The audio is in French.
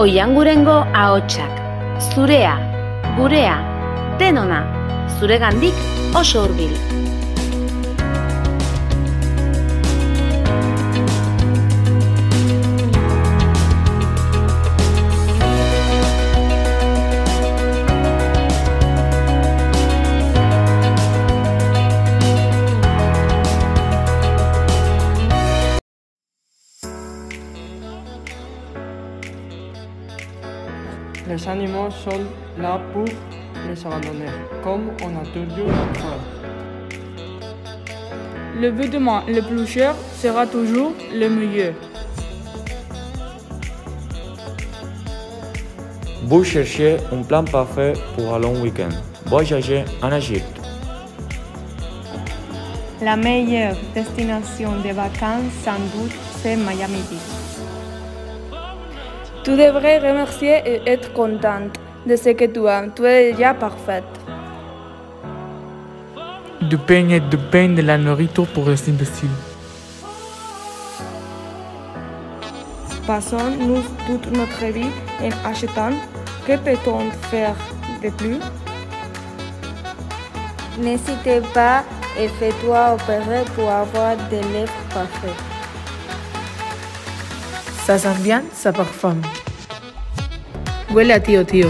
Oiangurengo ahotsak, zurea, gurea, denona, zuregandik oso hurbil. Les animaux sont là pour les abandonner, comme on a toujours fait. Le vêtement le plus cher sera toujours le meilleur. Vous cherchez un plan parfait pour un long week-end. Voyager en Égypte. La meilleure destination de vacances, sans doute, c'est Miami Beach. Tu devrais remercier et être contente de ce que tu as. Tu es déjà parfaite. Du pain et du pain de la nourriture pour les imbéciles. Passons-nous toute notre vie en achetant. Que peut-on faire de plus? N'hésitez pas et fais-toi opérer pour avoir des lèvres parfaites. Ça sent bien, ça parfum. Huele a tío, tío.